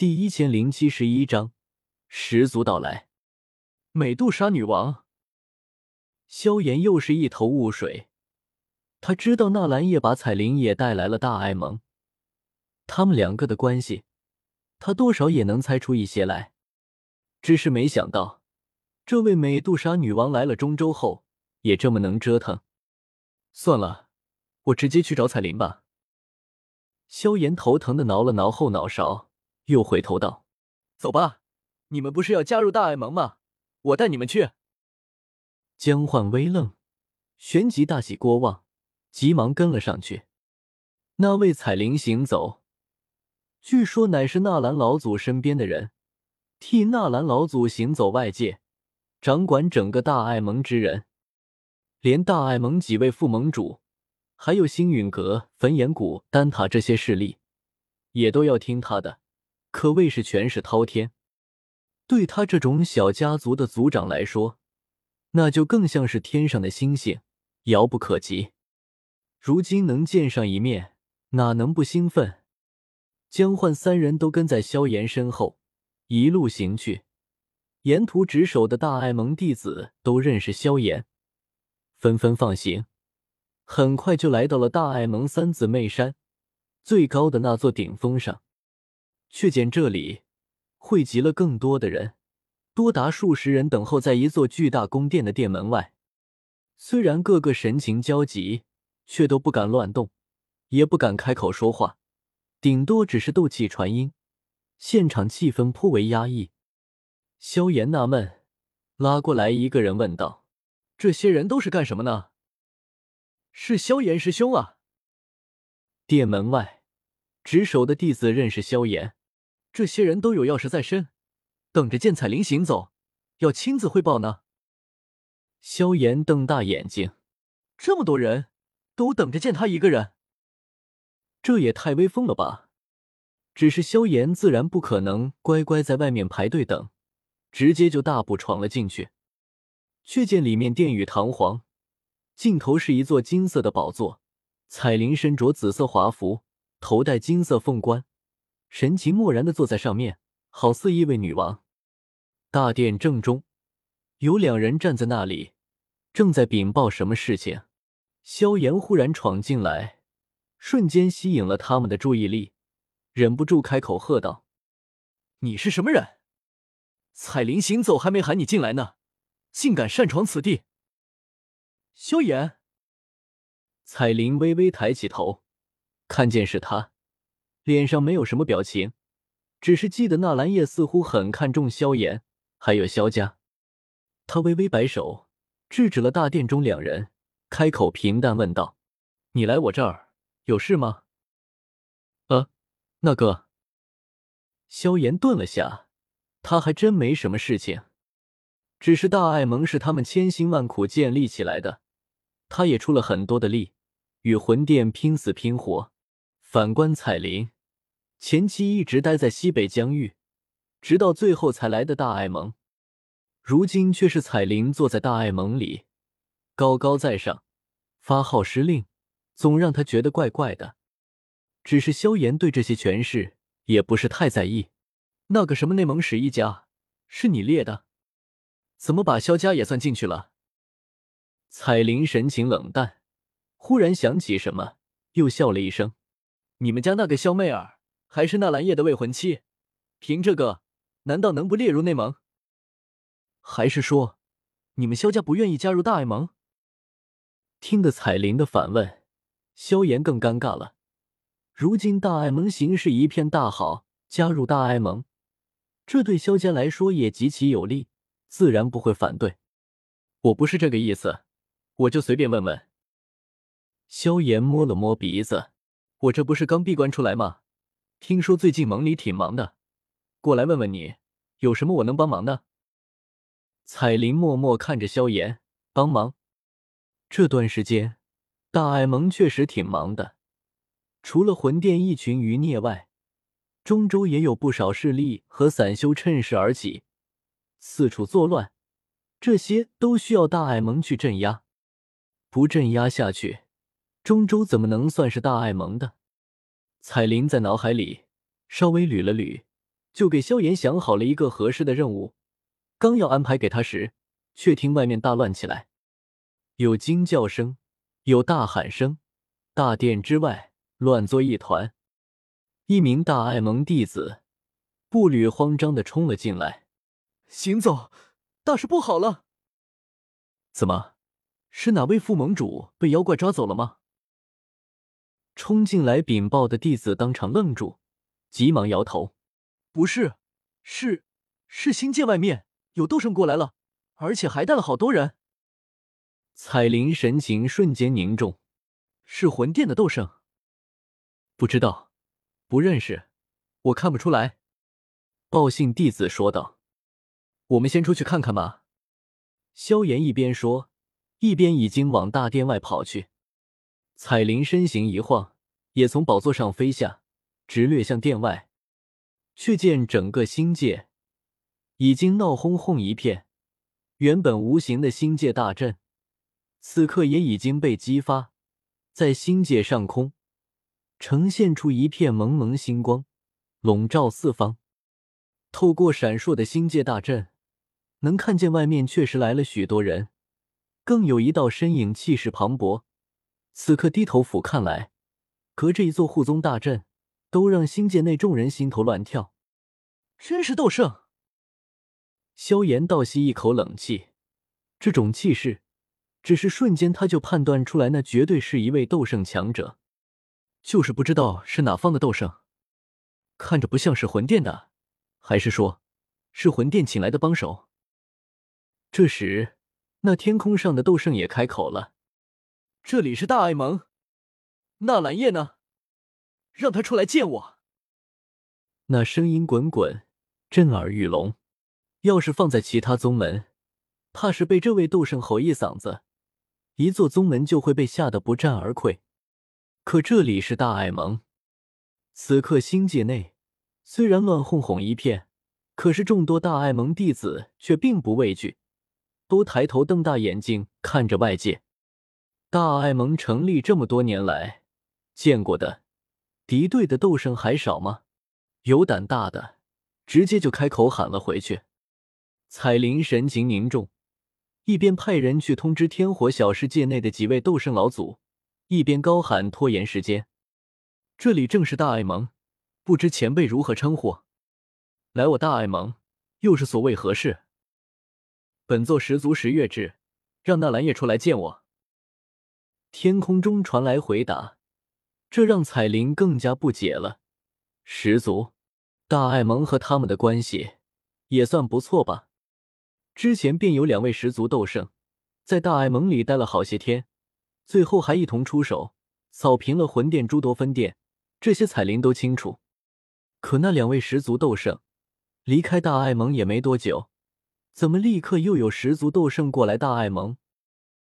第一千零七十一章，十族到来。美杜莎女王，萧炎又是一头雾水。他知道纳兰叶把彩铃也带来了大爱盟，他们两个的关系，他多少也能猜出一些来。只是没想到，这位美杜莎女王来了中州后，也这么能折腾。算了，我直接去找彩铃吧。萧炎头疼的挠了挠后脑勺。又回头道：“走吧，你们不是要加入大爱盟吗？我带你们去。”江焕微愣，旋即大喜过望，急忙跟了上去。那位彩铃行走，据说乃是纳兰老祖身边的人，替纳兰老祖行走外界，掌管整个大爱盟之人，连大爱盟几位副盟主，还有星陨阁、焚炎谷、丹塔这些势力，也都要听他的。可谓是权势滔天，对他这种小家族的族长来说，那就更像是天上的星星，遥不可及。如今能见上一面，哪能不兴奋？江焕三人都跟在萧炎身后，一路行去。沿途值守的大爱盟弟子都认识萧炎，纷纷放行。很快就来到了大爱盟三姊妹山最高的那座顶峰上。却见这里汇集了更多的人，多达数十人等候在一座巨大宫殿的殿门外。虽然个个神情焦急，却都不敢乱动，也不敢开口说话，顶多只是斗气传音。现场气氛颇为压抑。萧炎纳闷，拉过来一个人问道：“这些人都是干什么呢？”是萧炎师兄啊。殿门外值守的弟子认识萧炎。这些人都有要事在身，等着见彩铃行走，要亲自汇报呢。萧炎瞪大眼睛，这么多人都等着见他一个人，这也太威风了吧！只是萧炎自然不可能乖乖在外面排队等，直接就大步闯了进去。却见里面殿宇堂皇，尽头是一座金色的宝座，彩铃身着紫色华服，头戴金色凤冠。神情漠然的坐在上面，好似一位女王。大殿正中有两人站在那里，正在禀报什么事情。萧炎忽然闯进来，瞬间吸引了他们的注意力，忍不住开口喝道：“你是什么人？彩铃行走还没喊你进来呢，竟敢擅闯此地！”萧炎，彩铃微微抬起头，看见是他。脸上没有什么表情，只是记得纳兰叶似乎很看重萧炎，还有萧家。他微微摆手，制止了大殿中两人，开口平淡问道：“你来我这儿有事吗？”“呃，那个。”萧炎顿了下，他还真没什么事情，只是大爱盟是他们千辛万苦建立起来的，他也出了很多的力，与魂殿拼死拼活。反观彩铃，前期一直待在西北疆域，直到最后才来的大爱盟。如今却是彩铃坐在大爱盟里，高高在上，发号施令，总让他觉得怪怪的。只是萧炎对这些权势也不是太在意。那个什么内蒙史一家，是你列的？怎么把萧家也算进去了？彩铃神情冷淡，忽然想起什么，又笑了一声。你们家那个萧媚儿还是纳兰叶的未婚妻，凭这个，难道能不列入内盟？还是说，你们萧家不愿意加入大爱盟？听得彩铃的反问，萧炎更尴尬了。如今大爱盟形势一片大好，加入大爱盟，这对萧家来说也极其有利，自然不会反对。我不是这个意思，我就随便问问。萧炎摸了摸鼻子。我这不是刚闭关出来吗？听说最近盟里挺忙的，过来问问你，有什么我能帮忙的？彩铃默默看着萧炎，帮忙。这段时间，大爱盟确实挺忙的，除了魂殿一群余孽外，中州也有不少势力和散修趁势而起，四处作乱，这些都需要大爱盟去镇压，不镇压下去。中州怎么能算是大爱盟的？彩铃在脑海里稍微捋了捋，就给萧炎想好了一个合适的任务。刚要安排给他时，却听外面大乱起来，有惊叫声，有大喊声，大殿之外乱作一团。一名大爱盟弟子步履慌张的冲了进来：“行走，大事不好了！怎么，是哪位副盟主被妖怪抓走了吗？”冲进来禀报的弟子当场愣住，急忙摇头：“不是，是是星界外面。”有斗圣过来了，而且还带了好多人。彩铃神情瞬间凝重，是魂殿的斗圣？不知道，不认识，我看不出来。报信弟子说道：“我们先出去看看吧。”萧炎一边说，一边已经往大殿外跑去。彩铃身形一晃，也从宝座上飞下，直掠向殿外，却见整个星界。已经闹哄哄一片，原本无形的星界大阵，此刻也已经被激发，在星界上空呈现出一片蒙蒙星光，笼罩四方。透过闪烁的星界大阵，能看见外面确实来了许多人，更有一道身影气势磅礴，此刻低头俯瞰来，隔着一座护宗大阵，都让星界内众人心头乱跳。真是斗圣！萧炎倒吸一口冷气，这种气势，只是瞬间他就判断出来，那绝对是一位斗圣强者，就是不知道是哪方的斗圣，看着不像是魂殿的，还是说，是魂殿请来的帮手？这时，那天空上的斗圣也开口了：“这里是大爱盟，纳兰叶呢？让他出来见我。”那声音滚滚，震耳欲聋。要是放在其他宗门，怕是被这位斗圣吼一嗓子，一座宗门就会被吓得不战而溃。可这里是大爱盟，此刻星界内虽然乱哄哄一片，可是众多大爱盟弟子却并不畏惧，都抬头瞪大眼睛看着外界。大爱盟成立这么多年来，见过的敌对的斗圣还少吗？有胆大的，直接就开口喊了回去。彩铃神情凝重，一边派人去通知天火小世界内的几位斗圣老祖，一边高喊：“拖延时间！这里正是大爱盟，不知前辈如何称呼？来我大爱盟，又是所谓何事？”本座十足十月至，让纳兰叶出来见我。天空中传来回答，这让彩铃更加不解了。十族，大爱盟和他们的关系也算不错吧？之前便有两位十族斗圣，在大爱盟里待了好些天，最后还一同出手扫平了魂殿诸多分殿，这些彩铃都清楚。可那两位十族斗圣离开大爱盟也没多久，怎么立刻又有十族斗圣过来大爱盟？